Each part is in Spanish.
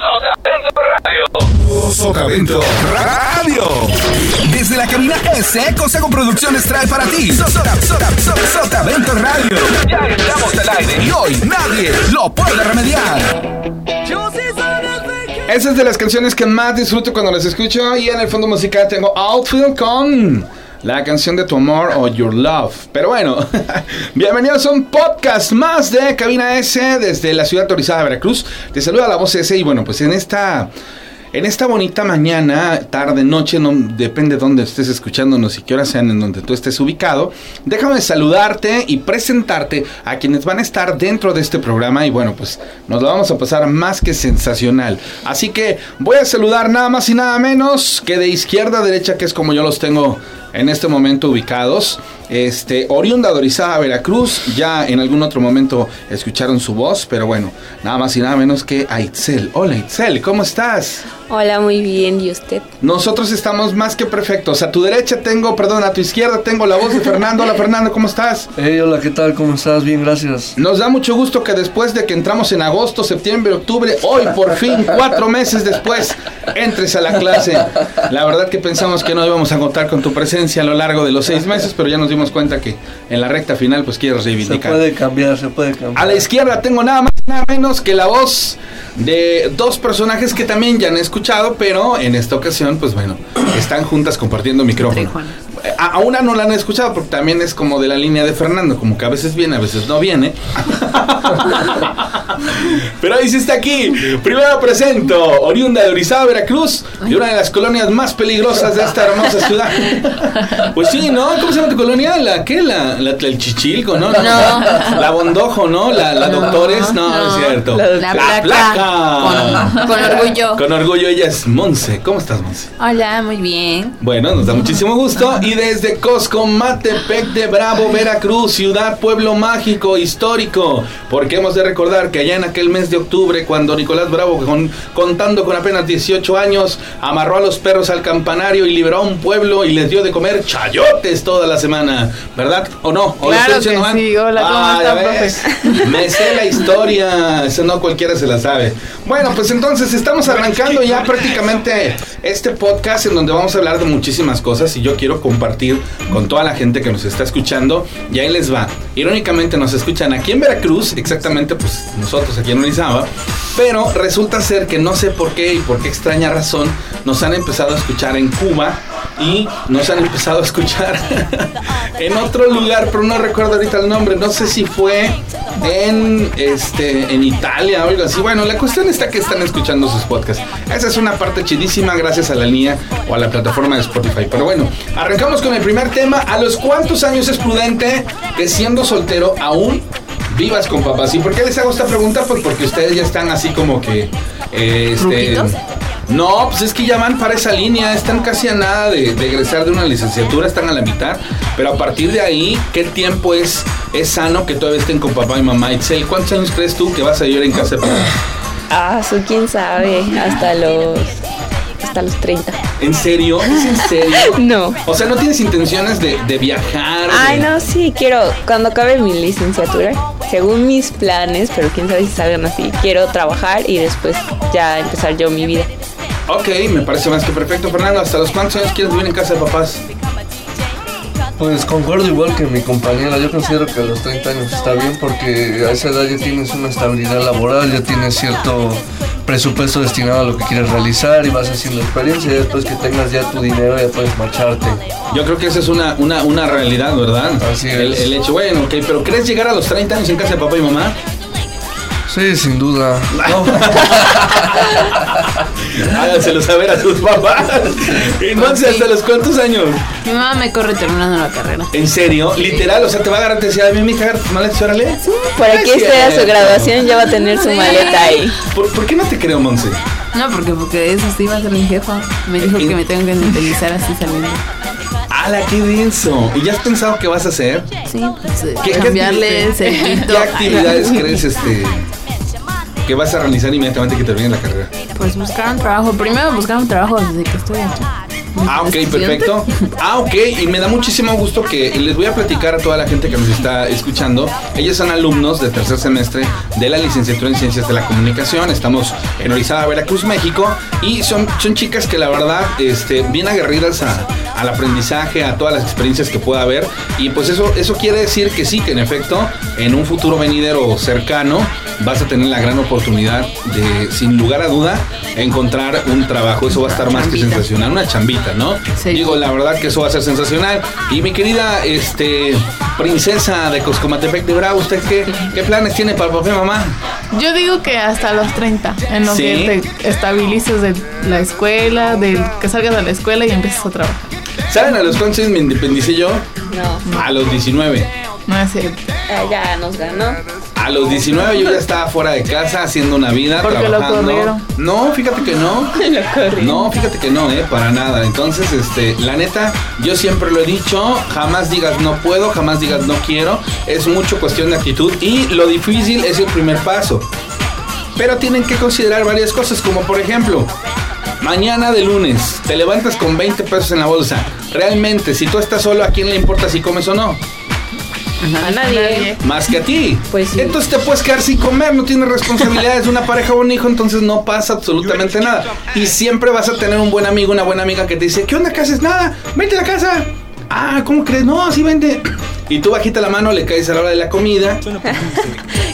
Radio. Sotavento Radio. Desde la cabina S, Cosago Producciones trae para ti Sotavento Radio. Ya estamos al aire y hoy nadie lo puede remediar. Esa es de las canciones que más disfruto cuando las escucho y en el fondo musical tengo Outfield con la canción de tu amor o Your Love. Pero bueno, bienvenidos a un podcast más de Cabina S desde la ciudad autorizada de Veracruz. Te saluda la voz S y bueno, pues en esta en esta bonita mañana, tarde, noche, no depende de dónde estés escuchándonos y qué horas sean en donde tú estés ubicado, déjame saludarte y presentarte a quienes van a estar dentro de este programa y bueno, pues nos lo vamos a pasar más que sensacional. Así que voy a saludar nada más y nada menos que de izquierda a derecha, que es como yo los tengo en este momento ubicados. Este, oriunda de Orizaba, Veracruz. Ya en algún otro momento escucharon su voz, pero bueno, nada más y nada menos que a Itzel. Hola Itzel, ¿cómo estás? Hola, muy bien, ¿y usted? Nosotros estamos más que perfectos. A tu derecha tengo, perdón, a tu izquierda tengo la voz de Fernando. Hola Fernando, ¿cómo estás? Hey, hola, ¿qué tal? ¿Cómo estás? Bien, gracias. Nos da mucho gusto que después de que entramos en agosto, septiembre, octubre, hoy por fin, cuatro meses después, entres a la clase. La verdad que pensamos que no íbamos a contar con tu presencia a lo largo de los seis meses, pero ya nos dimos cuenta que en la recta final pues quieres reivindicar. Se puede cambiar, se puede cambiar. A la izquierda tengo nada más nada menos que la voz de dos personajes que también ya han escuchado, pero en esta ocasión, pues bueno, están juntas compartiendo micrófono. A, a, una no la han escuchado porque también es como de la línea de Fernando, como que a veces viene, a veces no viene. Pero ahí sí está aquí. Primero presento, oriunda de Orizaba, Veracruz, de una de las colonias más peligrosas de esta hermosa ciudad. Pues sí, ¿no? ¿Cómo se llama tu colonia? ¿La qué? La, la, el Chichilco, ¿no? No. La Bondojo, ¿no? La, la Doctores, no, no, es cierto. La, la placa. placa. Con, con, orgullo. Con orgullo, ella es Monse. ¿Cómo estás, Monse? Hola, muy bien. Bueno, nos da muchísimo gusto. Y desde Cosco, Matepec de Bravo, Veracruz, ciudad, pueblo mágico, histórico. Porque hemos de recordar que allá en aquel mes de octubre, cuando Nicolás Bravo, con, contando con apenas 18 años, amarró a los perros al campanario y liberó a un pueblo y les dio de comer chayotes toda la semana. ¿Verdad? ¿O no? ¿O claro que sí. Hola, ¿cómo ah, está, profe? Me sé la historia. Eso no cualquiera se la sabe. Bueno, pues entonces estamos arrancando ya prácticamente este podcast en donde vamos a hablar de muchísimas cosas y yo quiero compartir con toda la gente que nos está escuchando. Y ahí les va. Irónicamente nos escuchan aquí en Veracruz, exactamente pues nosotros aquí en Orizaba, pero resulta ser que no sé por qué y por qué extraña razón nos han empezado a escuchar en Cuba y nos han empezado a escuchar en otro lugar, pero no recuerdo ahorita el nombre, no sé si fue en este en Italia o algo así. Bueno, la cuestión está que están escuchando sus podcasts. Esa es una parte chidísima gracias a la línea o a la plataforma de Spotify. Pero bueno, arrancamos con el primer tema. ¿A los cuántos años es prudente que siendo soltero aún vivas con papás? ¿Y por qué les hago esta pregunta? Pues porque ustedes ya están así como que eh, este, no, pues es que ya van para esa línea, están casi a nada de, de, egresar de una licenciatura, están a la mitad, pero a partir de ahí, ¿qué tiempo es, es sano que todavía estén con papá y mamá? Itzel, ¿cuántos años crees tú que vas a vivir en casa de papá? Ah, su quién sabe, hasta los hasta los 30. ¿En serio? ¿Es en serio? no. O sea, ¿no tienes intenciones de, de viajar? Ay, de... no, sí, quiero, cuando acabe mi licenciatura, según mis planes, pero quién sabe si salgan así, quiero trabajar y después ya empezar yo mi vida. Ok, me parece más que perfecto, Fernando. ¿Hasta los cuántos años quieres vivir en casa de papás? Pues concuerdo igual que mi compañera, yo considero que a los 30 años está bien porque a esa edad ya tienes una estabilidad laboral, ya tienes cierto presupuesto destinado a lo que quieres realizar y vas haciendo experiencia y después que tengas ya tu dinero ya puedes marcharte. Yo creo que esa es una, una, una realidad, ¿verdad? Así el, es. el hecho, bueno, ok, pero ¿crees llegar a los 30 años en casa de papá y mamá? Sí, sin duda. No. Háganselo saber a sus papás. Entonces, ¿hasta los cuántos años? Mi mamá me corre terminando la carrera. ¿En serio? Literal, o sea, te va a decía, a mí, mi hija, tus maletas, órale. Sí, por aquí Es esté a su graduación ya va a tener su maleta ahí. ¿Por, por qué no te creo, Monse? No, porque, porque eso sí va a ser mi jefa. Me dijo que me tengo que independizar así saliendo. ¡Hala, qué denso! ¿Y ya has pensado qué vas a hacer? Sí, pues ¿Qué- qué cambiarle el. ¿Qué actividades crees este, que vas a realizar inmediatamente que termine la carrera? Pues buscar un trabajo. Primero buscar un trabajo desde que estoy aquí. Ah, ok, perfecto. Ah, ok, y me da muchísimo gusto que les voy a platicar a toda la gente que nos está escuchando. Ellos son alumnos de tercer semestre de la licenciatura en Ciencias de la Comunicación. Estamos en Orizaba, Veracruz, México. Y son, son chicas que la verdad, este, bien aguerridas a- al aprendizaje, a todas las experiencias que pueda haber. Y pues eso, eso quiere decir que sí, que en efecto, en un futuro venidero cercano, vas a tener la gran oportunidad de, sin lugar a duda, encontrar un trabajo. Eso va a estar más que sensacional, una chambita, ¿no? Sí. Digo, la verdad que eso va a ser sensacional. Y mi querida este, princesa de Coscomatepec de Bravo, ¿usted qué, qué planes tiene para papá y mamá? Yo digo que hasta los 30, en lo Sí. que te estabilices de la escuela, del que salgas de la escuela y empieces a trabajar. ¿Saben a los cuántos me independicé yo? No, A los 19. No es cierto. eh, ya nos ganó. A los 19 yo ya estaba fuera de casa haciendo una vida, Porque lo trabajando. corrieron. No, fíjate que no. Lo. No, fíjate que no, eh, para nada. Entonces, este, la neta, yo siempre lo he dicho, jamás digas no puedo, jamás digas no quiero. Es mucho cuestión de actitud y lo difícil es el primer paso. Pero tienen que considerar varias cosas, como por ejemplo, mañana de lunes te levantas con 20 pesos en la bolsa. Realmente, si tú estás solo, ¿a quién le importa si comes o no? A nadie. Más que a ti. Pues sí. Entonces te puedes quedar sin comer, no tienes responsabilidades de una pareja o un hijo, entonces no pasa absolutamente nada. Y siempre vas a tener un buen amigo, una buena amiga que te dice, ¿qué onda? ¿Qué haces? Nada, vente a la casa. Ah, ¿cómo crees? No, sí, vente. Y tú bajita la mano, le caes a la hora de la comida.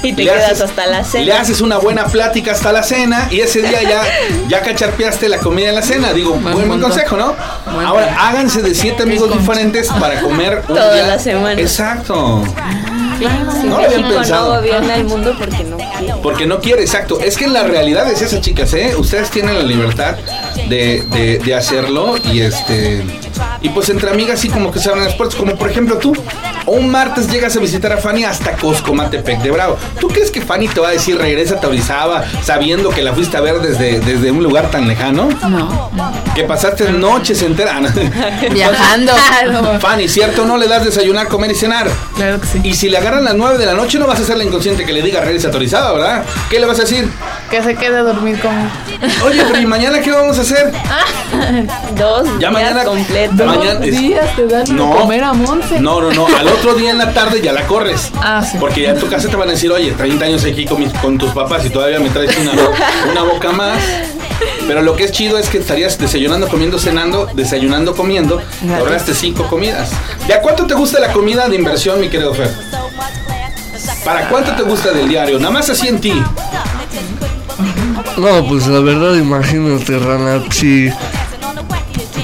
Y te le quedas haces- hasta la Le cena. haces una buena plática hasta la cena y ese día ya, ya cacharpeaste la comida en la cena. Digo, Buen buen, consejo, ¿no? Buen Ahora, punto. háganse de siete amigos diferentes para comer un Toda día. la semana. Exacto. Claro. No lo habían pensado. no gobierna el mundo porque no quiere. Porque no quiere, exacto. Es que la realidad es esa, chicas, ¿eh? Ustedes tienen la libertad de, de- de hacerlo y este. Y pues entre amigas sí como que se abren las puertas. Como por ejemplo tú. Un martes llegas a visitar a Fanny hasta Coscomatepec de Bravo. ¿Tú crees que Fanny te va a decir regresa a Orizaba sabiendo que la fuiste a ver desde, desde un lugar tan lejano? No. Que pasaste noches enteras. Viajando. Fanny, ¿cierto? No le das desayunar, comer y cenar. Claro que sí. Y si le agarran las 9 de la noche, no vas a ser la inconsciente que le diga regresa a Orizaba, ¿verdad? ¿Qué le vas a decir? Que se quede a dormir conmigo. Oye, pero ¿y mañana qué vamos a hacer? Dos Ya días mañana- completos. Dos Mañana es- días te dan No. comer a Monse. No, no, no. Al otro día en la tarde ya la corres. Ah, sí. Porque ya en tu casa te van a decir, oye, 30 años aquí con, mis- con tus papás y todavía me traes una, una boca más. Pero lo que es chido es que estarías desayunando, comiendo, cenando, desayunando, comiendo. Te ahorraste cinco comidas. ¿De a cuánto te gusta la comida de inversión, mi querido Fer? ¿Para cuánto te gusta del diario? Nada más así en ti. No, pues la verdad, imagínate, Rana, si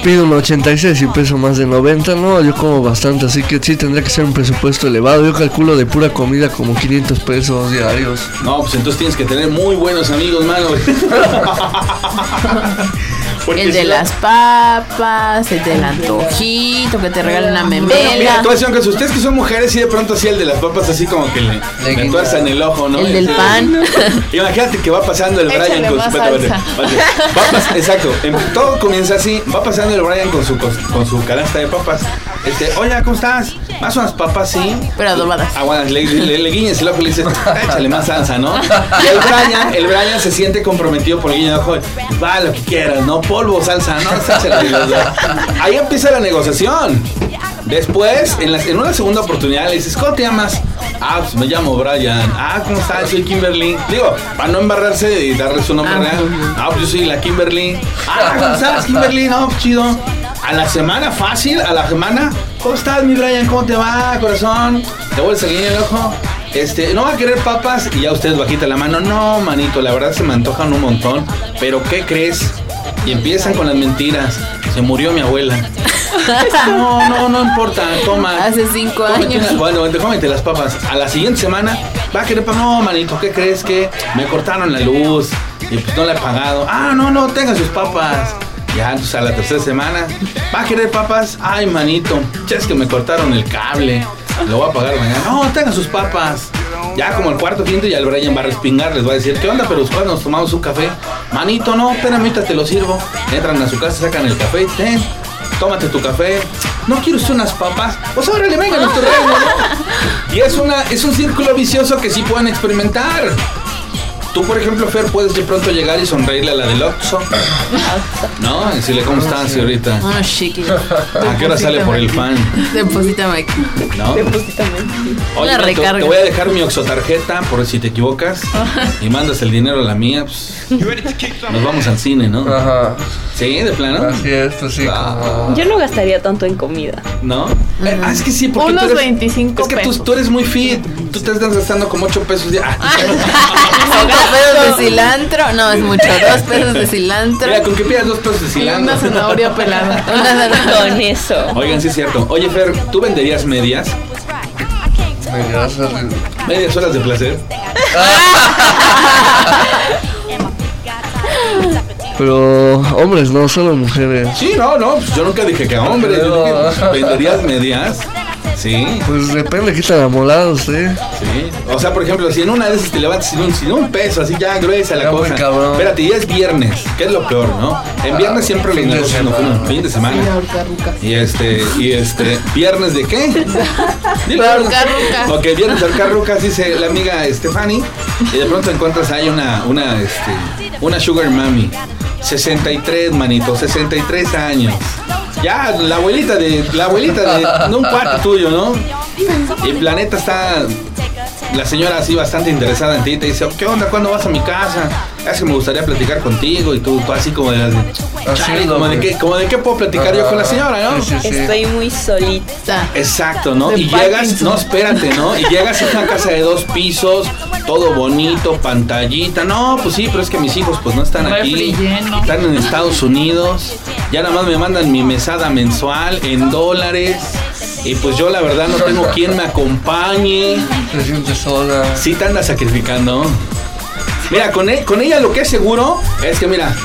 pido un 86 y peso más de 90, no, yo como bastante, así que sí tendría que ser un presupuesto elevado. Yo calculo de pura comida como 500 pesos diarios. No, pues entonces tienes que tener muy buenos amigos, mano. Porque El de si las papas, el del antojito, que te regalen una Mira, memela. tú decías que ustedes que son mujeres y de pronto así el de las papas así como que le, le tuerzan el ojo, ¿no? El del Este, pan. Imagínate que va pasando el Échale Brian con su pas- exacto, em- todo comienza así, va pasando el Brian con su con su canasta de papas. Este, oye, ¿cómo estás? Más unas papas, sí. Pero adobadas. Ah, bueno, le, le, le guiñes el ojo y le dices, échale más salsa, ¿no? Y el Brian, el Brian se siente comprometido por el guiño de ojo. Va lo que quieras, ¿no? Polvo, salsa, no. Ahí empieza la negociación. Después, en, la, en una segunda oportunidad, le dices, ¿cómo te llamas? Ah, pues me llamo Brian. Ah, ¿cómo estás? Soy Kimberly. Digo, para no embarrarse y darle su nombre Ah, real. Ah, pues yo soy la Kimberly. Ah, ¿cómo estás, Kimberly? No, pues chido. A la semana fácil, a la semana. ¿Cómo estás, mi Brian? ¿Cómo te va, corazón? ¿Te vuelves a guiñar el ojo? Este, ¿no va a querer papas? Y ya usted bajita la mano. No, manito, la verdad se me antojan un montón. Pero, ¿qué crees? Y empiezan con las mentiras. Se murió mi abuela. No, no, no importa, toma. Hace cinco años. una- bueno, te cómete las papas. A la siguiente semana, va a querer papas. No, manito, ¿qué crees que me cortaron la luz? Y pues no la he pagado. Ah, no, no, tenga sus papas. Ya, entonces a la tercera semana, ¿va a querer papas? Ay, manito, ya es que me cortaron el cable. Lo voy a pagar mañana. No, tenga sus papas. Ya como el cuarto, quinto, ya el Brian va a respingar, les va a decir, ¿qué onda? Pero después nos tomamos un café. Manito, no, espérame, ahorita te lo sirvo. Entran a su casa, sacan el café, ten, tómate tu café. No quiero usted unas papas. Pues ahora le vengan nuestro reino, ¿no? Y es una, es un círculo vicioso que sí pueden experimentar. Tú, por ejemplo, Fer, puedes de pronto llegar y sonreírle a la del Oxxo. ¿No? Y decirle, ¿cómo estás, señorita? Ah, chiqui. ¿A qué hora sale por el fan? Deposítame aquí. ¿No? Deposítame. Oye, Una no, te, recarga. te voy a dejar mi oxotarjeta por si te equivocas y mandas el dinero a la mía, pues nos vamos al cine, ¿no? Ajá. Sí, de plano. Así es, pues sí. Ah. como- Yo no gastaría tanto en comida. ¿No? Eh, ah, es que sí, porque Unos tú eres, 25 Es que tú, pesos. tú eres muy fit. Tú te estás gastando como 8 pesos ya. Cinco pesos de cilantro. No, es mucho. Dos pesos de cilantro. Mira, con que pidas 2 pesos de Y cilantro. una zanahoria pelada. Una Con eso. Oigan, sí es cierto. Oye, Fer, ¿tú venderías medias? Medias horas de placer. Pero hombres, no, solo mujeres. Sí, no, no. Pues yo nunca dije que hombre. Yo dije, ¿venderías medias? Sí. Pues depende, qué tan amolado usted. Sí. O sea, por ejemplo, si en una de esas te levantas sin un, sin un peso, así ya gruesa la Ya cosa. cabrón. Espérate, ya es viernes, que es lo peor, ¿no? En viernes siempre los negocios no semana. fuman. Fin de Y semana. Y este, y este, ¿viernes de qué? Dilo. De. Ok, viernes de ahorcar rucas, dice la amiga Stephanie. Y de pronto encuentras ahí una, una, este, una sugar mami. 63, manito, 63 años. Ya, la abuelita de, la abuelita de, de un cuarto tuyo, ¿no? El planeta está, la señora así bastante interesada en ti, te dice, ¿qué onda? ¿Cuándo vas a mi casa? Es que me gustaría platicar contigo y tú, tú así como de las de, Así "Chale, es, como de qué, como de qué puedo platicar yo con la señora, ¿no? Sí, sí, sí. Estoy muy solita. Exacto, ¿no? De y llegas, no, espérate, ¿no? Y llegas a una casa de dos pisos, todo bonito, pantallita. No, pues sí, pero es que mis hijos pues no están aquí. Están en Estados Unidos. Ya nada más me mandan mi mesada mensual en dólares. Y pues yo la verdad no tengo quien me acompañe. Te sientes sola. Sí te anda sacrificando. Mira, con, e- con ella lo que es seguro es que, mira,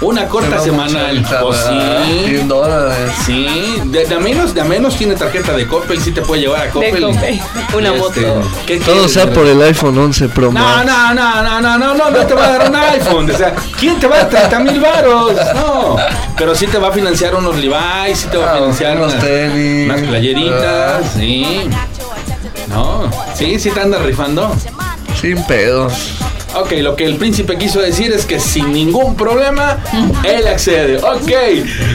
una corta semanal. Pues sí. 100 dólares. Sí, de, de a menos, de a menos tiene tarjeta de Coppel, sí te puede llevar a Coppel. Coppel, una Y, moto. ¿qué Todo quieres, sea verdad? por el iPhone 11 Pro No, Max. no, no, no, no, no, no, no te va a dar un iPhone. O sea, ¿quién te va a dar 30 mil varos? No, pero sí te va a financiar unos Levi's, sí te va a Ah, financiar unos unas, tenis. unas playeritas, Ah. sí. No, sí, sí te anda rifando. Sin pedos. Ok, lo que el príncipe quiso decir es que sin ningún problema él accede. Ok,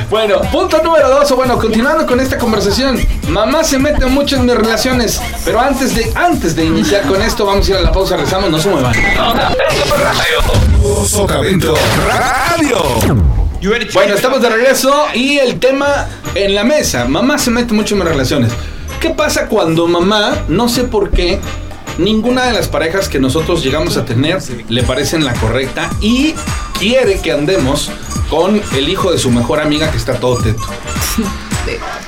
bueno, punto número dos, o bueno, continuando con esta conversación. Mamá se mete mucho en mis relaciones, pero antes de, antes de iniciar con esto, vamos a ir a la pausa, rezamos, no se muevan. Radio. Bueno, estamos de regreso y el tema en la mesa. Mamá se mete mucho en mis relaciones. ¿Qué pasa cuando mamá, no sé por qué, ninguna de las parejas que nosotros llegamos a tener le parecen la correcta y quiere que andemos con el hijo de su mejor amiga que está todo teto?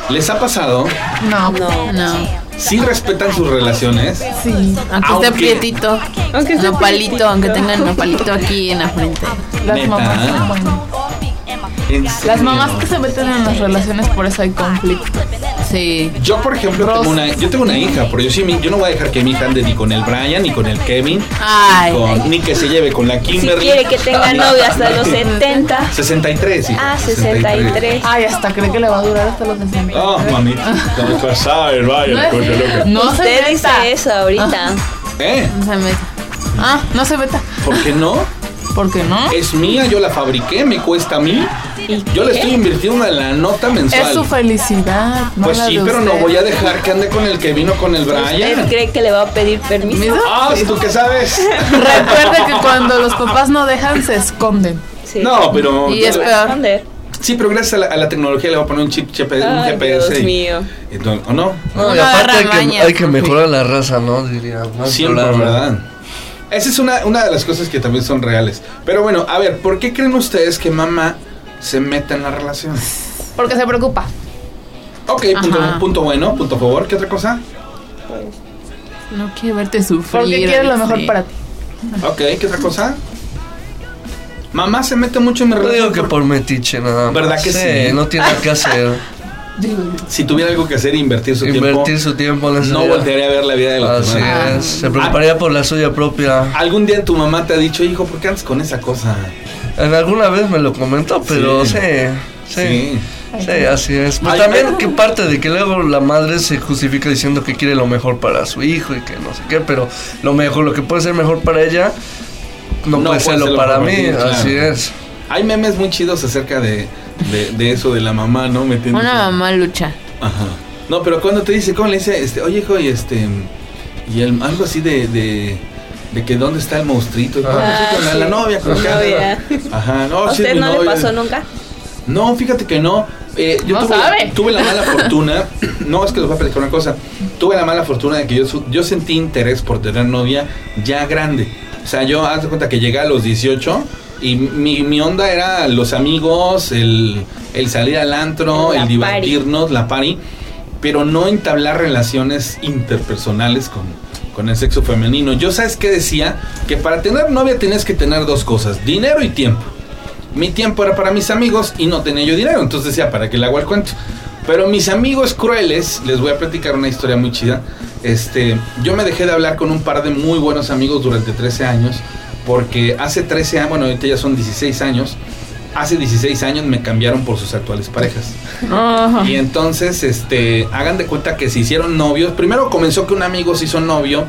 ¿Les ha pasado? No. No. No. Si respetan sus relaciones. Sí. Aunque Aunque- esté prietito. Aunque esté Nopalito, aunque tengan nopalito aquí en la frente. Las Neta. mamás. bueno, ¿En las mamás que se meten en las relaciones por eso hay conflicto. Sí. Yo, por ejemplo, Ross. tengo una, yo tengo una hija, pero yo sí, mi- yo no voy a dejar que mi hija ande ni con el Brian, ni con el Kevin, Ay. con- ni que se lleve con la Si Kimberly. quiere que tenga novia hasta los 70. 63, hija. Ah, 63. Ay, hasta cree que le va a durar hasta los 60. Oh, mamita. No me pasaba el Brian, No es- coño loca. No se Usted dice meta. eso ahorita. ¿Eh? No se meta. Ah, no se meta. ¿Por qué no? ¿Por qué no? Es mía, yo la fabriqué, me cuesta a mí. ¿Y Yo le estoy invirtiendo en la nota Es su mensual. felicidad. no Pues sí, pero no voy a dejar que ande con el que vino con el ¿Usted Brian. cree que le va a pedir permiso? ¿Miso? Ah, ¿tú qué sabes? Recuerde que cuando los papás no dejan, se esconden. Sí. No, pero. Y es peor. Sí, pero gracias a la, a la tecnología le voy a poner un chip, chip- un Ay, GPS. Dios y- mío. Entonces, ¿O no? No, y aparte hay que, hay mejorar la raza, ¿no? Diría. Siempre. ¿verdad? Esa es una, una de las cosas que también son reales. Pero bueno, a ver, ¿por qué creen ustedes que mamá se meta en la relación? Porque se preocupa. Ok, punto, punto bueno, punto a favor. ¿Qué otra cosa? No quiere verte sufrir. Porque quiere lo mejor sí. para ti. Ok, ¿qué otra cosa? Mamá se mete mucho en mi Yo relación. digo que por- metiche nada más. ¿Verdad que sí? No tiene que hacer. Si tuviera algo que hacer, invertir su Invertir tiempo. su tiempo en la No suya. voltearía a ver la vida de los Así demás. es. Se preocuparía por la suya propia. Algún día tu mamá te ha dicho, hijo, ¿por qué andas con esa cosa? En alguna vez me lo comentó, pero Sí. sí. Sí. Sí, así es. Pues Ay, también ay. que parte de que luego la madre se justifica diciendo que quiere lo mejor para su hijo y que no sé qué, pero lo mejor, lo que puede ser mejor para ella, no, No puede puede serlo serlo para mí, mí, claro. así es. Hay memes muy chidos acerca de, de, de eso de la mamá, ¿no? Una mamá lucha. Ajá. No, pero cuando te dice, ¿cómo le dice? Este, oye, hijo, y este. Y el, algo así de, de. De que dónde está el monstruito. Ah, No, sí, con la, novia, con novia. Ajá, no, ¿A sí, usted no le pasó nunca? No, fíjate que no. Eh, yo No tuve, sabe. tuve la mala fortuna. No, es que les voy a platicar una cosa. Tuve la mala fortuna de que yo, yo sentí interés por tener novia ya grande. O sea, yo, haz de cuenta que llegué a los 18 y mi, mi onda era los amigos, el, el salir al antro, La el party. divertirnos, la party, pero no entablar relaciones interpersonales con, con el sexo femenino. Yo, ¿sabes qué decía? Que para tener novia tenías que tener dos cosas, dinero y tiempo. Mi tiempo era para mis amigos y no tenía yo dinero, entonces decía, ¿para qué le hago el cuento? Pero mis amigos crueles, les voy a platicar una historia muy chida. Este, yo me dejé de hablar con un par de muy buenos amigos durante 13 años, porque hace 13 años, bueno, ahorita ya son 16 años, hace 16 años me cambiaron por sus actuales parejas. Y entonces, este, hagan de cuenta que se hicieron novios. Primero comenzó que un amigo se hizo novio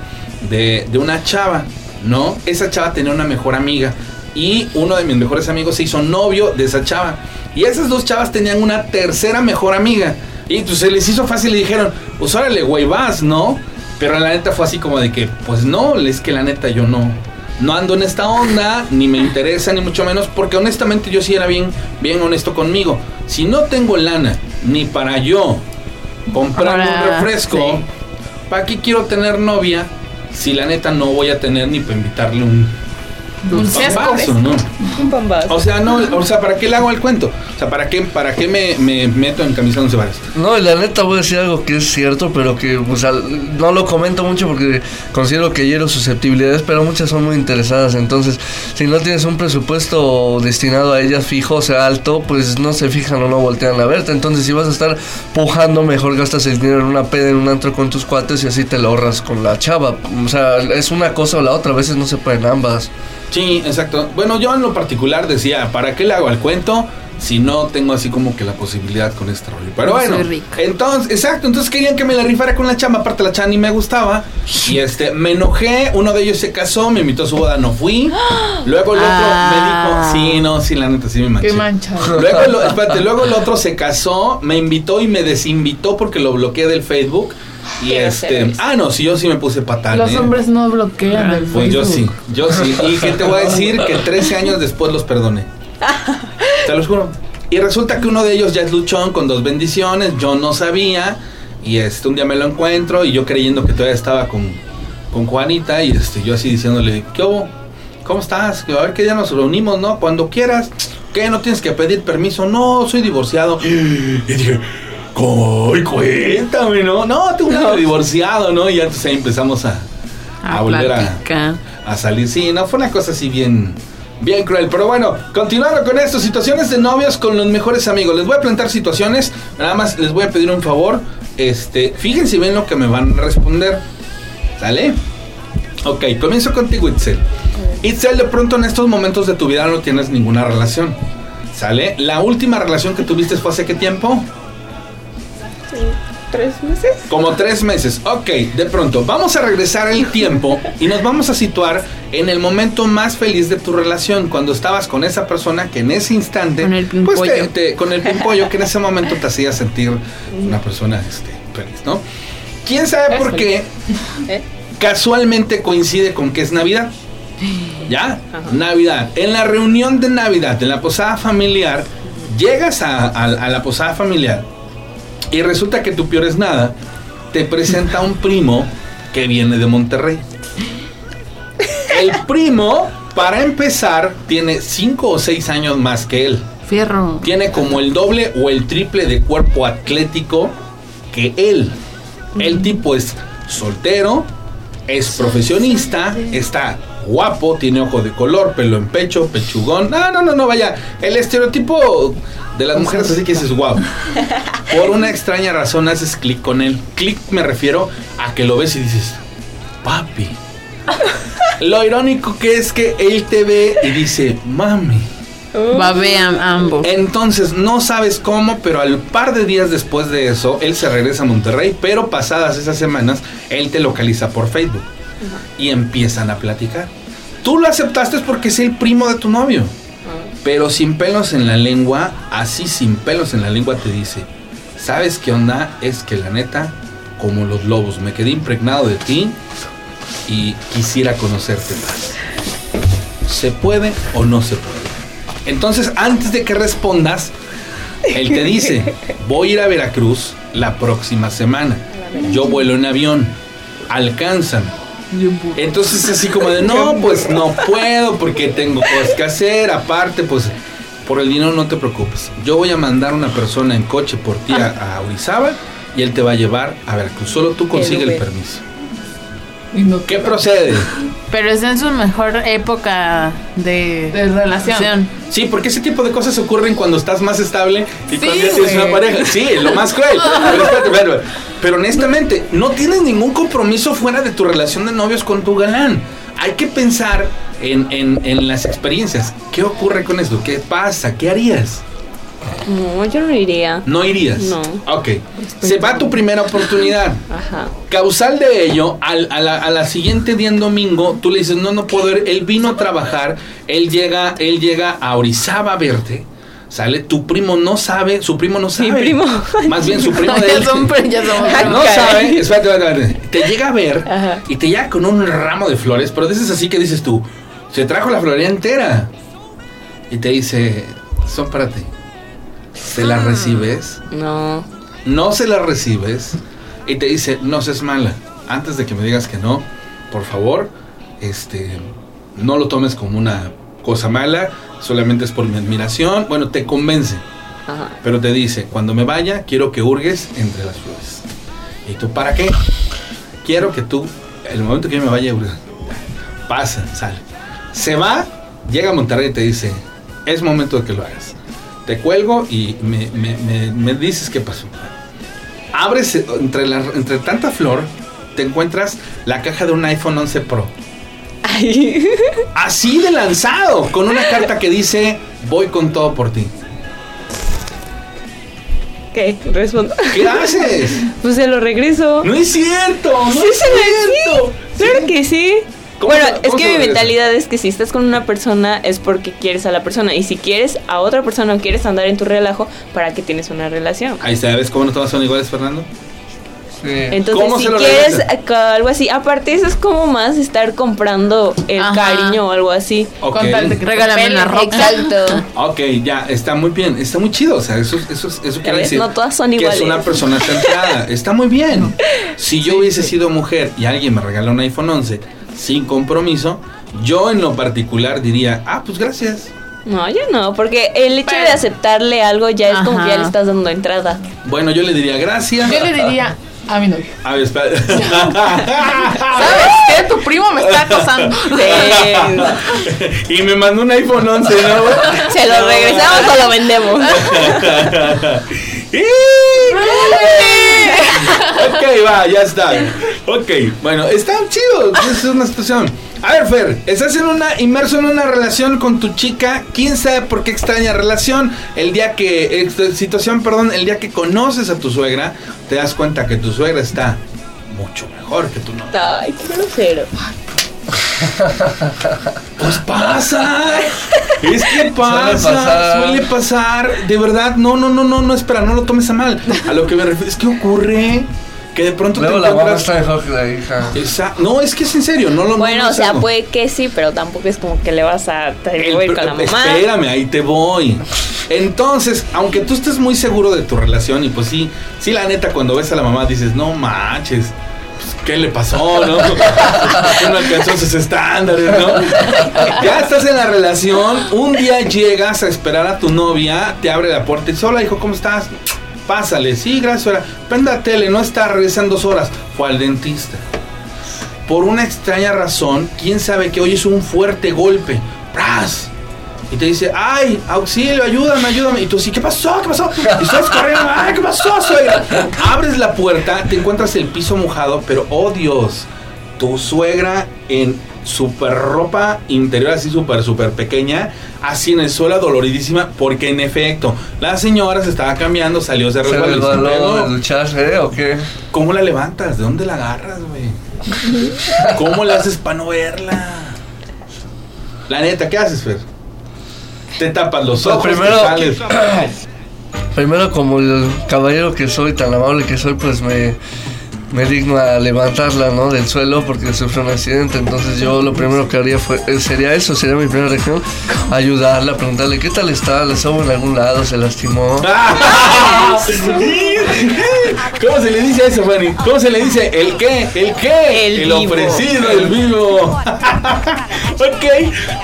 de, de una chava, ¿no? Esa chava tenía una mejor amiga. Y uno de mis mejores amigos se hizo novio de esa chava. Y esas dos chavas tenían una tercera mejor amiga. Y pues se les hizo fácil y dijeron, pues órale, güey, vas, ¿no? Pero la neta fue así como de que, pues no, es que la neta yo no, no ando en esta onda, ni me interesa, ni mucho menos, porque honestamente yo sí era bien, bien honesto conmigo. Si no tengo lana, ni para yo comprar un refresco, sí. ¿para qué quiero tener novia? Si la neta no voy a tener ni para invitarle un, un pambazo, ¿no? Un pambazo. O sea, no, o sea, ¿para qué le hago el cuento? O sea, ¿para qué, para qué me, me meto en camisa once varas? No, y la neta voy a decir algo que es cierto, pero que o sea, no lo comento mucho porque considero que hiero susceptibilidades, pero muchas son muy interesadas. Entonces, si no tienes un presupuesto destinado a ellas fijo, o sea, alto, pues no se fijan o no voltean a verte. Entonces, si vas a estar pujando, mejor gastas el dinero en una peda, en un antro con tus cuates y así te lo ahorras con la chava. O sea, es una cosa o la otra, a veces no se pueden ambas. Sí, exacto. Bueno, yo en lo particular decía, ¿para qué le hago al cuento? Si no tengo así como que la posibilidad con este rollo. Pero No bueno, entonces, exacto, entonces querían que me la rifara con la chamba, aparte la chava ni me gustaba. Y este, me enojé, uno de ellos se casó, me invitó a su boda, no fui. Luego el otro Ah. me dijo, sí, no, sí, la neta, sí me manché. Qué mancha. Luego, lo- espérate, luego el otro se casó, me invitó y me desinvitó porque lo bloqueé del Facebook. Y este, ah, no, sí, yo sí me puse patán. Los ¿eh? hombres no bloquean el Pues yo sí, yo sí. Y que te voy a decir que 13 años después los perdoné. Te lo juro. Y resulta que uno de ellos ya es luchón con dos bendiciones. Yo no sabía. Y este, un día me lo encuentro y yo creyendo que todavía estaba con, con Juanita. Y este, yo así diciéndole, ¿qué hubo? ¿Cómo estás? Que A ver qué día nos reunimos, ¿no? Cuando quieras. ¿Qué? ¿No tienes que pedir permiso? No, soy divorciado. Y dije, ¡Coy, cuéntame, no! No, tengo un divorciado, ¿no? Y ya entonces ahí empezamos a, a A volver a, a salir. Sí, no, fue una cosa así bien, bien cruel. Pero bueno, continuando con esto, situaciones de novios con los mejores amigos. Les voy a plantar situaciones, nada más les voy a pedir un favor. Este, fíjense bien lo que me van a responder. ¿Sale? Ok, comienzo contigo, Itzel. Itzel, de pronto en estos momentos de tu vida no tienes ninguna relación. ¿Sale? La última relación que tuviste fue hace qué tiempo? ¿Tres meses? Como tres meses. Ok, de pronto, vamos a regresar el tiempo y nos vamos a situar en el momento más feliz de tu relación, cuando estabas con esa persona que en ese instante, Con el pues te- pimpollo. te- con el pimpollo que en ese momento te hacía sentir una persona este, feliz, ¿no? ¿Quién sabe por qué ¿Eh? casualmente coincide con que es Navidad? ¿Ya? Navidad. En la reunión de Navidad, en la posada familiar, llegas a, a- a la posada familiar y resulta que tu peor es nada, te presenta un primo que viene de Monterrey. El primo, para empezar, tiene 5 o 6 años más que él. Fierro. Tiene como el doble o el triple de cuerpo atlético que él. El tipo es soltero, es profesionista, está guapo, tiene ojo de color, pelo en pecho, pechugón. No, no, no, no, vaya. El estereotipo de las mujeres así que dices, wow. Por una extraña razón haces clic con él. Clic me refiero a que lo ves y dices, papi. Lo irónico que es que él te ve y dice, mami. Babean ambos. Entonces no sabes cómo, pero al par de días después de eso, él se regresa a Monterrey, pero pasadas esas semanas, él te localiza por Facebook y empiezan a platicar. Tú lo aceptaste porque es el primo de tu novio. Pero sin pelos en la lengua, así sin pelos en la lengua te dice, ¿sabes qué onda? Es que la neta, como los lobos, me quedé impregnado de ti y quisiera conocerte más. ¿Se puede o no se puede? Entonces, antes de que respondas, él te dice, voy a ir a Veracruz la próxima semana. Yo vuelo en avión. Alcanzan. Entonces así como de, no, pues no puedo porque tengo cosas que hacer. Aparte, pues por el dinero no te preocupes. Yo voy a mandar una persona en coche por ti a, a Orizaba y él te va a llevar a Veracruz. Solo tú consigue el Uber. ¿Qué procede? Pero es en su mejor época de, De relación. Sí, porque ese tipo de cosas ocurren cuando estás más estable y Sí, cuando ya tienes una pareja. Sí, lo más cruel. Pero, espérate. Pero honestamente, no tienes ningún compromiso fuera de tu relación de novios con tu galán. Hay que pensar en, en- en las experiencias. ¿Qué ocurre con esto? ¿Qué pasa? ¿Qué harías? No, yo no iría. ¿No irías? No. Ok. Se va tu primera oportunidad. Ajá. Causal de ello, al- a, la, a la siguiente día en domingo, tú le dices, no, no puedo ir. Él vino a trabajar, él llega, él llega a Orizaba a verte. Sale, tu primo no sabe, su primo no sabe. primo. Más bien su primo de ya, él. son, ya somos Ay, No sabe, espérate, espérate, espérate. Te llega a ver Ajá. y te llega con un ramo de flores, pero dices así que dices tú, se trajo la florería entera. Y te dice, son para ti. ¿Se Ah. las recibes? No. no se la recibes y te dice, no seas mala, antes de que me digas que no, por favor, este, no lo tomes como una cosa mala, solamente es por mi admiración, bueno, te convence, Ajá. pero te dice, cuando me vaya, quiero que hurgues entre las flores. ¿Y tú para qué? Quiero que tú, el momento que yo me vaya, pasa, sale. Se va, llega a Monterrey y te dice, es momento de que lo hagas. Te cuelgo y me, me- me- me dices qué pasó. Abres eh, entre, la- entre tanta flor, te encuentras la caja de un iPhone 11 Pro. Ay. Así de lanzado, con una carta que dice, voy con todo por ti. ¿Qué? Respondo. ¿Qué haces? Pues se lo regreso. No es cierto, no Sí, es se cierto. Claro que sí. ¿Cómo Bueno, se- es que mi mentalidad es que si estás con una persona es porque quieres a la persona. Y si quieres a otra persona o quieres andar en tu relajo, ¿para qué tienes una relación? Ahí ¿ves cómo no todas son iguales, Fernando? Sí. Entonces, ¿Cómo si quieres regresa? algo así, aparte eso es como más estar comprando el Ajá. cariño o algo así. Ok. Con tal de que te Regálame una roca. Exacto. Ok, ya, está muy bien, está muy chido, o sea, eso, eso, eso quiere decir No todas son que es iguales. una persona centrada, está muy bien. Si yo hubiese sido mujer y alguien me regala un iPhone 11 sin compromiso, yo en lo particular diría, ah, pues gracias. No, yo no, porque el hecho de aceptarle algo ya es como que ya le estás dando entrada. Bueno, yo le diría gracias. Yo le diría a mi novio. A ver, espera. ¿Sabes qué? Tu primo me está acosando. Sí. y me mandó un iPhone 11, ¿no? ¿Se lo regresamos o lo vendemos? ok, va, ya está. Ok, bueno, está chido. Es una situación. A ver, Fer, estás en una, inmerso en una relación con tu chica. ¿Quién sabe por qué extraña relación? El día que, eh, situación, perdón, el día que conoces a tu suegra, te das cuenta que tu suegra está mucho mejor que tu novia. Ay, qué grosero. Pues pasa. Es que pasa. Suele pasar. Suele pasar. De verdad, no, no, no, no, no, espera, no lo tomes a mal. A lo que me refiero es que ocurre que de pronto Luego te la encuentras. está mejor que la hija. Esa- no, es que es en serio, no lo no, Bueno, no o sea, algo. puede que sí, pero tampoco es como que le vas a te El voy pr- con la mamá. Espérame, ahí te voy. Entonces, aunque tú estés muy seguro de tu relación, y pues sí, sí, la neta, cuando ves a la mamá dices, no manches, pues, ¿qué le pasó, no? no alcanzó sus estándares, ¿no? Ya estás en la relación, un día llegas a esperar a tu novia, te abre la puerta y sola, hijo, ¿cómo estás? Pásale, sí, gracias, suegra. Prenda tele, no está, regresan dos horas. Fue al dentista por una extraña razón, quién sabe que hoy es un fuerte golpe. ¡Pras! Y te dice, ay, auxilio, ayúdame, ayúdame. Y tú sí, ¿qué pasó? ¿Qué pasó? Y estás corriendo, ay, ¿qué pasó, suegra? Abres la puerta, te encuentras el piso mojado, pero oh Dios, tu suegra en super ropa interior, así súper, súper pequeña, así en el suelo, doloridísima, porque en efecto, la señora se estaba cambiando, salió, se ¿Se resbaló se ducharse o qué? ¿Cómo la levantas? ¿De dónde la agarras, güey? ¿Cómo le haces para no verla? La neta, ¿qué haces, Fer? Te tapas los Pues ojos, primero- sales. Primero, como el caballero que soy, tan amable que soy, pues me, me digno a levantarla, ¿no? Del suelo porque sufrió un accidente. Entonces yo lo primero que haría fue, eh, sería eso, sería mi primera reacción, ayudarla, preguntarle qué tal está, le sobo en algún lado, se lastimó. ¿Cómo se le dice a eso, Fanny? ¿Cómo se le dice? ¿El qué? ¿El qué? El vivo. ofrecido, el vivo. ok,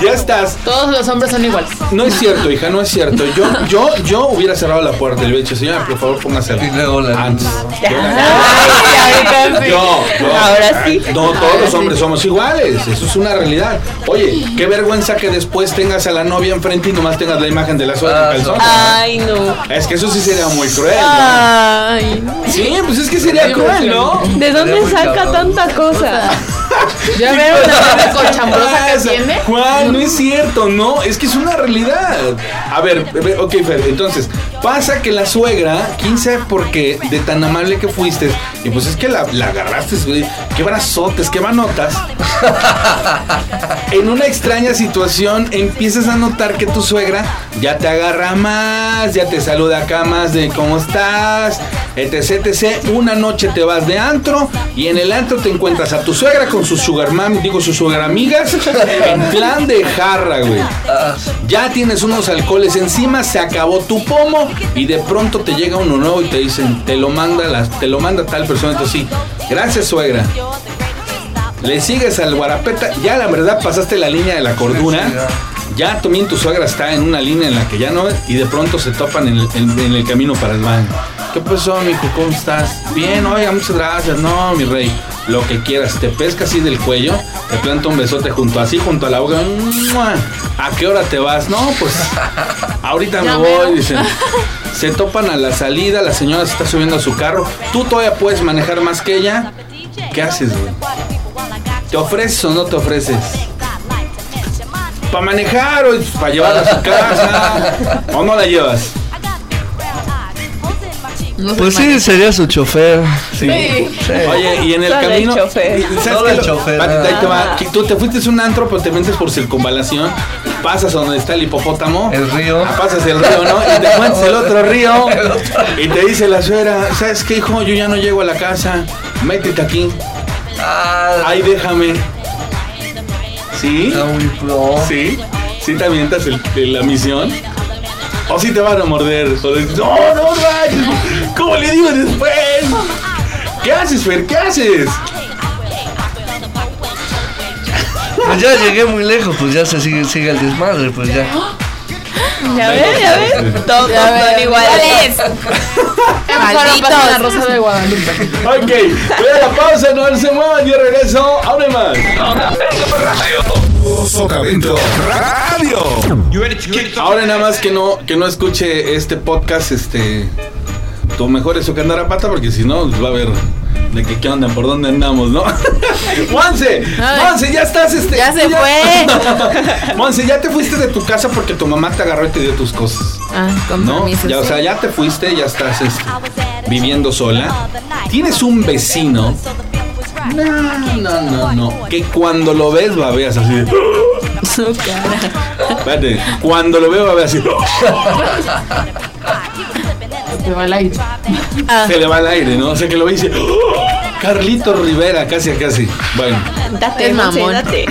ya estás. Todos los hombres son iguales. No es cierto, hija, no es cierto. Yo, yo, yo hubiera cerrado la puerta y le hubiera dicho, señora, por favor, póngase Y luego la antes. Ay, ahorita sí. Yo, yo. Ahora sí. No, todos los hombres somos iguales. Eso es una realidad. Oye, qué vergüenza que después tengas a la novia enfrente y nomás tengas la imagen de la suegra en Ah, calzón. Ay, no. Es que eso sí sería muy cruel, ¿no? Ay, no. Sí, pues es que sería cruel, ¿no? ¿De dónde saca cabrón. tanta cosa? ¿Ya la bebé cochambrosa que tiene? Juan, no es cierto, no, es que es una realidad. A ver, ve- ok, Fer, entonces, pasa que la suegra, quién sabe por qué, de tan amable que fuiste, y pues es que la, la agarraste, güey, qué brazotes, qué manotas. en una extraña situación, empiezas a notar que tu suegra ya te agarra más, ya te saluda acá más de cómo estás, etc, etc. Una noche te vas de antro y en el antro te encuentras a tu suegra con sus sugar mami, digo sus sugar amigas, en plan de jarra, güey. Ya tienes unos alcoholes encima, se acabó tu pomo y de pronto te llega uno nuevo y te dicen, te lo manda, la- te lo manda tal persona, entonces sí, gracias suegra. Le sigues al guarapeta, ya la verdad pasaste la línea de la cordura. Ya también tu suegra está en una línea en la que ya no y de pronto se topan en el, en- en el camino para el baño. ¿Qué pasó, mijo? ¿Cómo estás? Bien, oiga, muchas gracias. No, mi rey, lo que quieras. Te pesca así del cuello, te planta un besote junto así, junto a la boca. ¡Mua! ¿A qué hora te vas? No, pues ahorita me voy, dicen. Se topan a la salida, la señora se está subiendo a su carro. Tú todavía puedes manejar más que ella. ¿Qué haces, güey? ¿Te ofreces o no te ofreces? ¿Para manejar o para llevarla a su casa? ¿O no la llevas? No Pues sí, sería su chofer. Sí. Sí. Oye, y en el Solo el camino. chofer. y- ¿sabes Solo qué el lo- chofer, va- ahí te va, ah. Tú te fuiste a un antro, pero te metes por circunvalación. Pasas a donde está el hipopótamo. El río. Ah, Pasas el río, ¿no? Y te encuentras el otro río. Y te dice la suegra: ¿Sabes qué, hijo? Yo ya no llego a la casa. Métete aquí. Ah, Ahí déjame. ¿Sí? está muy pro. ¿Sí? ¿Sí te avientas el- el- la misión? ¿O si te van a morder? O dices, no, no, rayos, ¿Cómo le digo después? ¿Qué haces, Fer? ¿Qué haces? Pues ya llegué muy lejos, pues ya se sigue, sigue el desmadre, pues ya. ¿Ya ves? ¿Ya ves? Todos son iguales. Rosa de Guadalupe. Ok, voy a la pausa, no se muevan, yo regreso. ¡Hable más! Sotavento Radio. Ahora nada más que no, que no escuche este podcast, este... Tu mejor es que andar a pata, porque si no, pues va a ver de que qué onda, por dónde andamos, ¿no? Monse. Monse, ya estás, este... Ya se fue. Monse, ya te fuiste de tu casa porque tu mamá te agarró y te dio tus cosas. Ah, ¿No? Ya, o sea, ya te fuiste, ya estás este, viviendo sola. Tienes un vecino. No, no, no, no. Que cuando lo ves, va a ver así. Su cara. Espérate, cuando lo veo, va a ver así. Se va al aire. Ah, Se le va el aire, ¿no? O sea, que lo ve y dice. Carlito Rivera, casi a casi. Bueno. Date, mamón. date.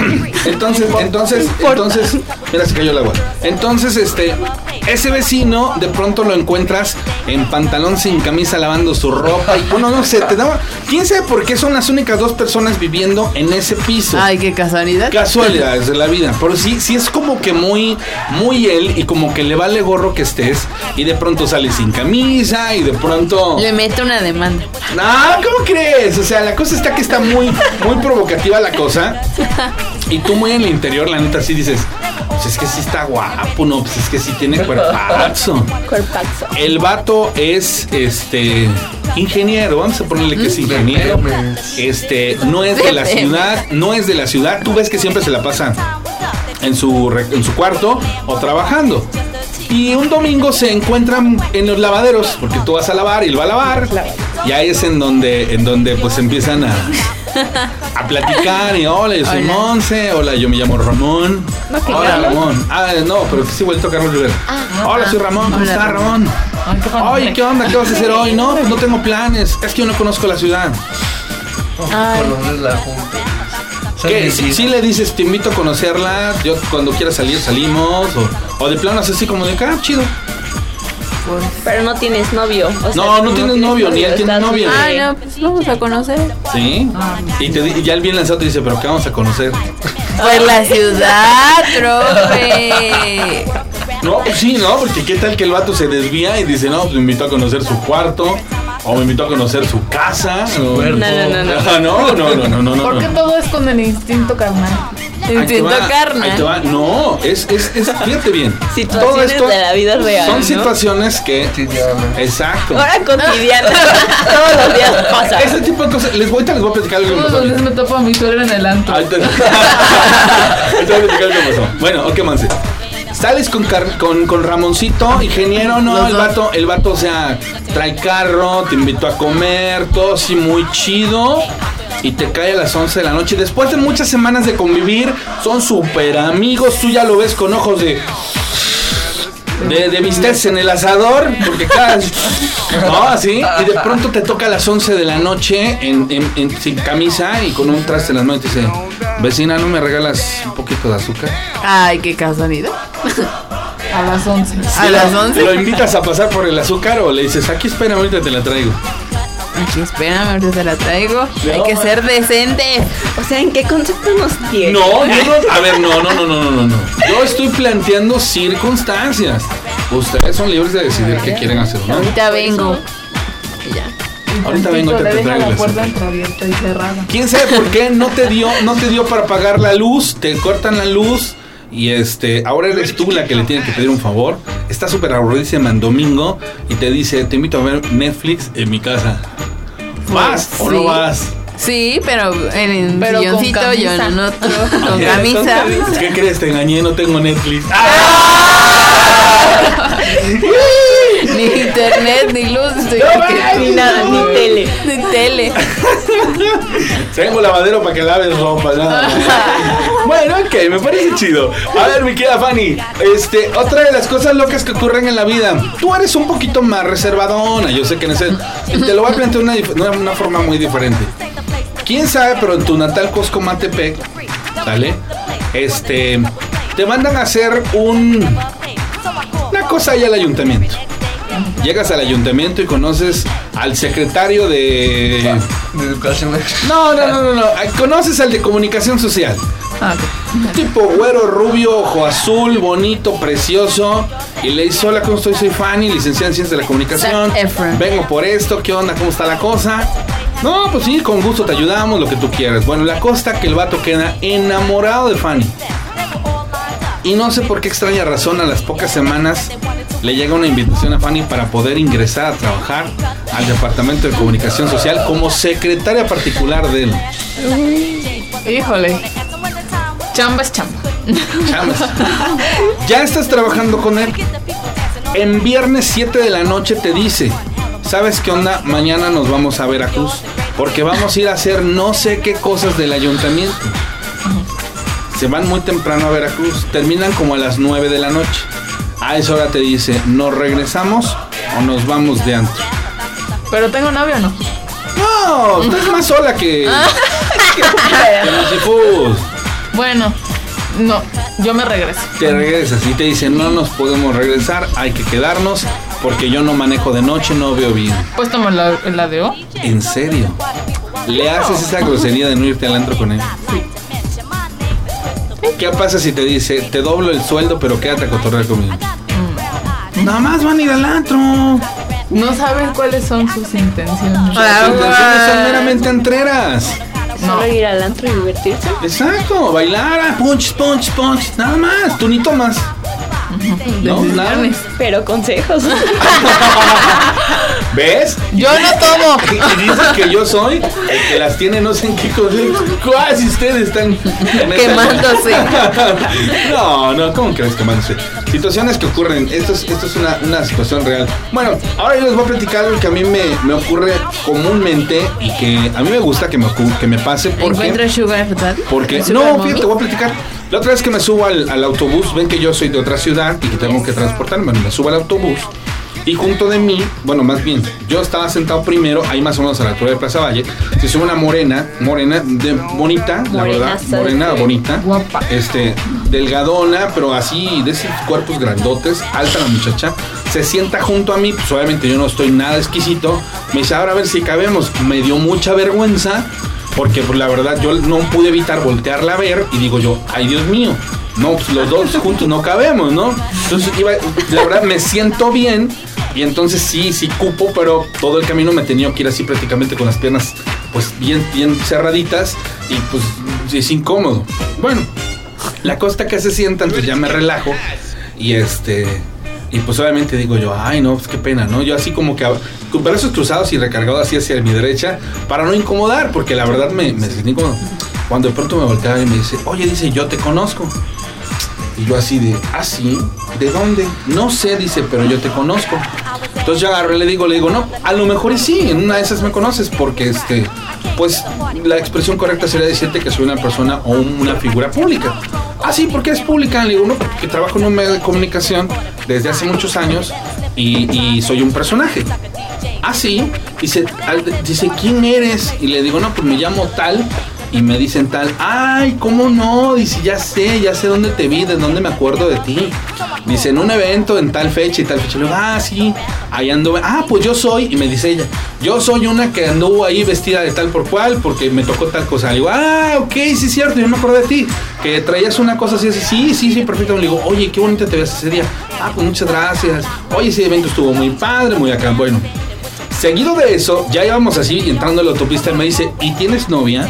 Entonces, entonces, entonces, mira, se cayó el agua. Entonces, este, ese vecino de pronto lo encuentras en pantalón sin camisa lavando su ropa y bueno, no sé, te daba, quién sabe por qué son las únicas dos personas viviendo en ese piso. Ay, qué casualidad. Casualidades de la vida, pero sí, sí es como que muy, muy él y como que le vale gorro que estés y de pronto sale sin camisa y de pronto... Le mete una demanda. No, ¿cómo crees? O sea, la cosa está que está muy, muy provocativa la cosa. Y tú muy en el interior, la neta, sí dices, pues es que sí está guapo, no, pues es que sí tiene cuerpazo. Cuerpazo. El vato es, este, ingeniero, vamos a ponerle que es ingeniero. Pemex. Este, no es de la ciudad, no es de la ciudad. Tú ves que siempre se la pasa en su, en su cuarto o trabajando. Y un domingo se encuentran en los lavaderos, porque tú vas a lavar y él va a lavar. Y ahí es en donde, en donde pues empiezan a, a platicar y hola, yo soy Hola. Monse, hola, yo me llamo Ramón. No, hola, Carlos. Ramón. Ah, no, pero que sí vuelto Carlos Rivera. hola, soy Ramón, ¿cómo Hola, estás, Ramón. Qué padre. Oye, ¿qué onda? ¿Qué vas a hacer hoy? No, pues no tengo planes. Es que yo no conozco la ciudad. ¿Qué? ¿Sabes Si, si le dices, te invito a conocerla, yo cuando quieras salir salimos, o, o de plano así como de acá, chido. Pero no tienes novio. o sea, No, no tienes novio, ni él tiene novia. Ay, no, pues vamos a conocer. ¿Sí? Y, te, di- y ya el bien lanzado te dice, pero ¿qué vamos a conocer? Pues la ciudad, profe. No, pues sí, ¿no? Porque qué tal que el vato se desvía y dice, no, pues me invitó a conocer su cuarto, o me invitó a conocer su casa. No, no, no, no. Ah, no, no, no, no, no, no. ¿Por qué no. todo es con el instinto carnal? Carnal. va. No, es, es, es, fíjate bien. Todo Situaciones esto de la vida real. Son ¿no? situaciones que... Exacto. Ahora cotidiana. Todos los días pasa. Ese tipo de cosas. Les voy, ahorita les voy a platicar algo Todos los días me topo a mi suegra en el antro. Ahorita voy a platicar algo que pasó. Bueno, ok, Manse. Sales con, Car- con, con Ramoncito, ingeniero, no, Los el dos. vato, el vato, o sea, trae carro, te invitó a comer, todo así muy chido. Y te cae a las 11 de la noche. Después de muchas semanas de convivir, son súper amigos. Tú ya lo ves con ojos de. De, de en el asador, porque cada. No, así. Y de pronto te toca a las 11 de la noche en, en- en- sin camisa y con un traste en las manos y te dice: Vecina, ¿no me regalas un poquito de azúcar? Ay, qué casualidad. A las 11. A las 11. ¿Lo invitas a pasar por el azúcar o le dices: Aquí espera, ahorita te la traigo? Aquí, espérame, ahorita te la traigo. Hay que ser decente. O sea, ¿en qué concepto nos tiene? No, yo no. A ver, no, no, no, no, no, no, no. Yo estoy planteando circunstancias. Ustedes son libres de decidir qué quieren hacer, ¿no? Ahorita vengo. Ya. Ahorita vengo, te, te traigo la puerta entreabierta y cerrada. ¿Quién sabe por qué no te dio, no te dio para pagar la luz? Te cortan la luz y este, ahora eres tú la que le tiene que pedir un favor. Está súper aburridísima en domingo y te dice, te invito a ver Netflix en mi casa. ¿Vas o no vas? Sí, pero en el Pero con silloncito yo camisa. en otro. Con camisa. ¿Qué crees? Te engañé, no tengo Netflix. Ni internet, ni luz. Ni nada, ni tele. Ni tele. Tengo lavadero para que laves ropa. nada más. bueno, ok, me parece chido. A ver, mi querida Fanny, este, otra de las cosas locas que ocurren en la vida. Tú eres un poquito más reservadona. Yo sé que en ese. Te lo voy a plantear de una, una forma muy diferente. Quién sabe, pero en tu natal Cosco Matepec, ¿sale? Este. Te mandan a hacer un. Una cosa ahí al ayuntamiento. Llegas al ayuntamiento y conoces al secretario de. De educación. No, no, no, no, no. Conoces al de comunicación social. Ah, ok. Tipo güero, rubio, ojo azul, bonito, precioso. Y le dice, hola, ¿cómo estoy? Soy Fanny, licenciada en Ciencias de la Comunicación. Vengo por esto, ¿qué onda? ¿Cómo está la cosa? No, pues sí, con gusto te ayudamos, lo que tú quieras. Bueno, la cosa que el vato queda enamorado de Fanny. Y no sé por qué extraña razón, a las pocas semanas le llega una invitación a Fanny para poder ingresar a trabajar al Departamento de Comunicación Social como secretaria particular de él. Híjole. Chamba es chamba. Chambas. Ya estás trabajando con él. En viernes 7 de la noche te dice, ¿sabes qué onda? Mañana nos vamos a Veracruz. Porque vamos a ir a hacer no sé qué cosas del ayuntamiento. Se van muy temprano a Veracruz. Terminan como a las 9 de la noche. A esa hora te dice, ¿nos regresamos o nos vamos de antro? Pero tengo novio o no. No, estás más sola que... que Lucifus. Bueno, no. Yo me regreso. Te regresas y te dicen, no nos podemos regresar, hay que quedarnos porque yo no manejo de noche, no veo bien. Pues toma la, la de O. ¿En serio? ¿Le haces esa grosería de no irte al antro con él? ¿Qué pasa si te dice, te doblo el sueldo, pero quédate a cotorrear conmigo? Nada más van a ir al antro. No sabes cuáles son sus intenciones. Las intenciones son meramente entreras. Solo ir al antro y divertirse. Exacto, bailar, ah, punch, punch, punch, nada más, tú ni tomas. ¿No? Nada. Pero consejos. ¿Ves? Yo no tomo. Y, y dices que yo soy el que las tiene no sé en qué consejo. Casi ustedes están Quemándose. No, no, ¿cómo crees quemándose? Situaciones que ocurren. Esto es, esto es una, una situación real. Bueno, ahora yo les voy a platicar algo que a mí me, me ocurre comúnmente y que a mí me gusta que me, que me pase porque... Encuentro Sugar Daddy. Porque, ¿El no, fíjate, Mommy? te voy a platicar. La otra vez que me subo al, al autobús, ven que yo soy de otra ciudad y que tengo que transportarme. Me subo al autobús y junto de mí, bueno, más bien, yo estaba sentado primero, ahí más o menos a la altura de Plaza Valle. Se sube una morena, morena, de, bonita, la Morena, verdad, morena, bonita. Guapa. Este, delgadona, pero así, de esos cuerpos grandotes, alta la muchacha. Se sienta junto a mí, pues obviamente yo no estoy nada exquisito. Me dice, ahora a ver si cabemos. Me dio mucha vergüenza porque pues, la verdad yo no pude evitar voltearla a ver y digo yo, ay Dios mío, no, pues los dos juntos no cabemos, ¿no? Entonces iba, la verdad me siento bien y entonces sí, sí cupo, pero todo el camino me tenía que ir así prácticamente con las piernas pues bien, bien cerraditas y pues es incómodo. Bueno, la costa que se sienta, entonces ya me relajo y este... Y pues obviamente digo yo, ay no, pues qué pena, ¿no? Yo así como que con brazos cruzados y recargado así hacia mi derecha para no incomodar, porque la verdad me, me sentí como... Cuando de pronto me voltea y me dice, oye, dice, yo te conozco. Y yo así de, ¿ah, sí? ¿De dónde? No sé, dice, pero yo te conozco. Entonces yo agarré, le digo, le digo, no, a lo mejor sí, en una de esas me conoces, porque este, pues la expresión correcta sería decirte que soy una persona o una figura pública. Ah, sí, porque es pública. Le digo, no, porque trabajo en un medio de comunicación desde hace muchos años y, soy un personaje. Ah, sí. Dice, dice, ¿quién eres? Y le digo, no, pues me llamo tal. Y me dicen tal, ay, ¿cómo no? Dice, ya sé, ya sé dónde te vi, de dónde me acuerdo de ti. Dice, en un evento, en tal fecha y tal fecha. Le digo, ah, sí, ahí anduve. Ah, pues yo soy, y me dice ella, yo soy una que anduvo ahí vestida de tal por cual, porque me tocó tal cosa. Le digo, ah, ok, sí cierto, yo me acuerdo de ti. Que traías una cosa así, así, sí, sí, sí, perfecto. Le digo, oye, qué bonita te ves ese día. Ah, pues muchas gracias. Oye, ese evento estuvo muy padre, muy acá. Bueno, Seguido de eso, ya íbamos así entrando a la autopista y me dice, ¿y tienes novia?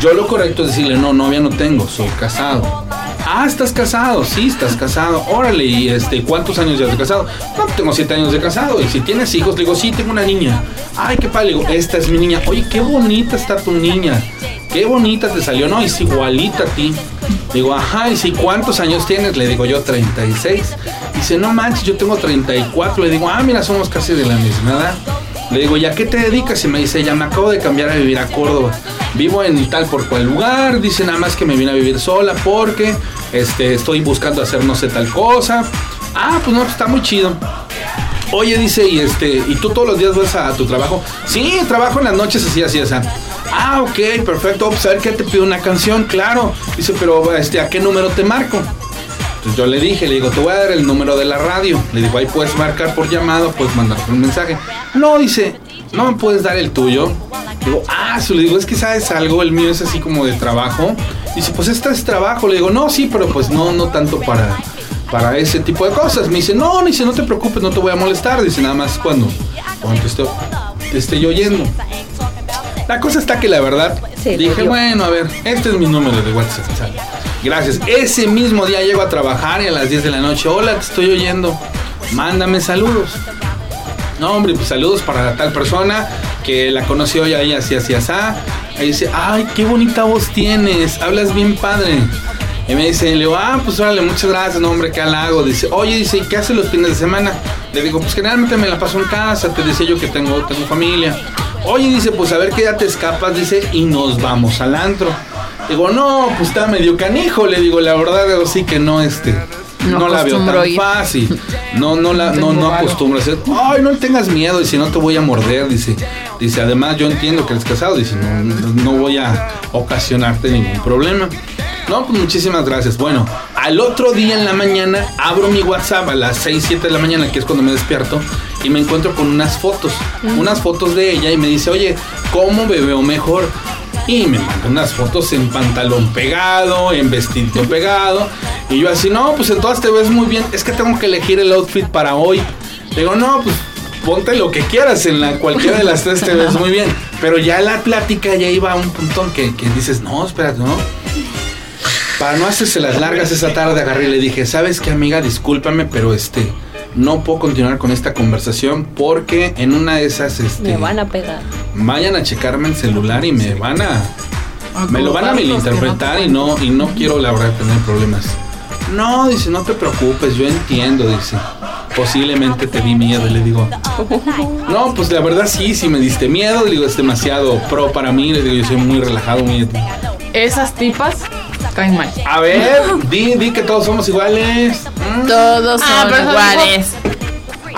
Yo lo correcto es decirle, no, novia no tengo, soy casado. Ah, estás casado, sí, estás casado. Órale, ¿y este, cuántos años ya de casado? No, tengo siete años de casado. Y si tienes hijos, le digo, sí, tengo una niña. Ay, qué padre, le digo, esta es mi niña. Oye, qué bonita está tu niña. Qué bonita te salió, ¿no? Es igualita a ti. Digo, ajá, y si cuántos años tienes, le digo yo 36. Dice, no manches, yo tengo 34. Le digo, ah, mira, somos casi de la misma edad. Le digo, ¿ya qué te dedicas? Y me dice, ya me acabo de cambiar a vivir a Córdoba. Vivo en tal por cual lugar. Dice nada más que me vine a vivir sola porque este, estoy buscando hacer no sé tal cosa. Ah, pues no, está muy chido. Oye, dice, y este, ¿y tú todos los días vas a tu trabajo? Sí, trabajo en las noches así, así, así. Ah, ok, perfecto. Pues a ver qué te pido una canción, claro. Dice, pero este, ¿a qué número te marco? Yo le dije, le digo, te voy a dar el número de la radio. Le digo, ahí puedes marcar por llamado, puedes mandar un mensaje. No, dice, no me puedes dar el tuyo. Digo, ah, le digo, es que sabes algo, el mío es así como de trabajo. Dice, pues este es trabajo. Le digo, no, sí, pero pues no, no tanto para, para ese tipo de cosas. Me dice, no, dice, no te preocupes, no te voy a molestar. Dice, nada más cuando, cuando te, te esté yo oyendo. La cosa está que la verdad, Sí, dije, bueno, a ver, este es mi número de WhatsApp. sale. Gracias. Ese mismo día llego a trabajar y a las 10 de la noche, hola, te estoy oyendo. Mándame saludos. No, hombre, pues saludos para tal persona que la conoció ya ahí así, así, así. Ahí dice, ay, qué bonita voz tienes, hablas bien padre. Y me dice, le digo, ah, pues órale, muchas gracias, no, hombre, qué halago. Dice, oye, dice, ¿y qué haces los fines de semana? Le digo, pues generalmente me la paso en casa, te decía yo que tengo, tengo familia. Oye, dice, pues a ver qué ya te escapas, dice, y nos vamos al antro. Digo, no, pues está medio canijo, le digo, la verdad, sí que no, este, no, No la veo tan ir. fácil. No, no la, no, no acostumbro a hacer. Ay, no tengas miedo, dice, no te voy a morder, dice. Dice, además yo entiendo que eres casado, dice, no, no voy a ocasionarte ningún problema. No, pues muchísimas gracias. Bueno, al otro día en la mañana abro mi WhatsApp a las 6, 7 de la mañana, que es cuando me despierto, y me encuentro con unas fotos, unas fotos de ella, y me dice, oye, ¿cómo me veo mejor? Y me manda unas fotos en pantalón pegado, en vestido pegado. Y yo así, no, pues en todas te ves muy bien. Es que tengo que elegir el outfit para hoy. Le digo, no, pues ponte lo que quieras. En la cualquiera de las tres te ves muy bien. Pero ya la plática ya iba a un punto en que, que dices, no, espérate, ¿no? Para no hacerse las largas esa tarde agarré y le dije, ¿sabes qué amiga? Discúlpame, pero este, no puedo continuar con esta conversación porque en una de esas, este, Me van a pegar. vayan a checarme el celular y me van a, me lo van a malinterpretar no y no, y no quiero la verdad tener problemas. No, dice, no te preocupes, yo entiendo, dice. Posiblemente te di miedo y le digo, no, pues la verdad sí, sí me diste miedo, le digo, es demasiado pro para mí, le digo, yo soy muy relajado, muy... Esas tipas caen mal. A ver, di, di que todos somos iguales. Mm. Todos Ah, son pero eso iguales.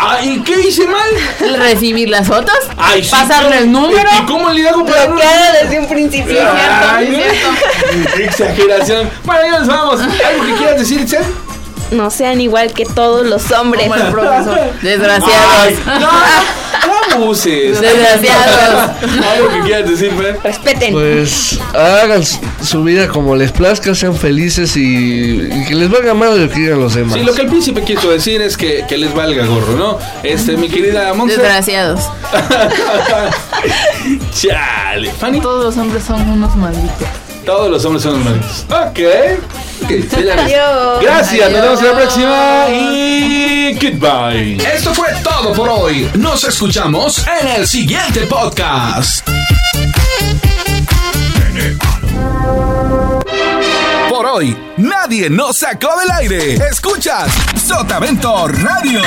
Ah, ¿y qué hice mal? Recibir las fotos, Ay, sí, pasarle el número. ¿Y cómo le hago para no- Bloqueada desde un principio. Ay, exageración. Bueno, ya nos vamos. ¿Algo que quieras decir, Itzel? No sean igual que todos los hombres. Profesor. Desgraciados. Ay, no, no abuses. Desgraciados. ¿Algo que quieras decir, Fer? Respeten. Pues hagan su- vida como les plazca, sean felices y, y que les valga más de lo que digan los demás. Sí, lo que el príncipe quiso decir es que, que les valga gorro, ¿no? Este, mi querida Monse. Desgraciados. Chale. Fanny. Todos los hombres son unos malditos. Todos los hombres son los malditos. Ok. Ok, señores. Adiós. Gracias, nos vemos en la próxima y goodbye. Esto fue todo por hoy. Nos escuchamos en el siguiente podcast. Por hoy, nadie nos sacó del aire. Escuchas Sotavento Radio.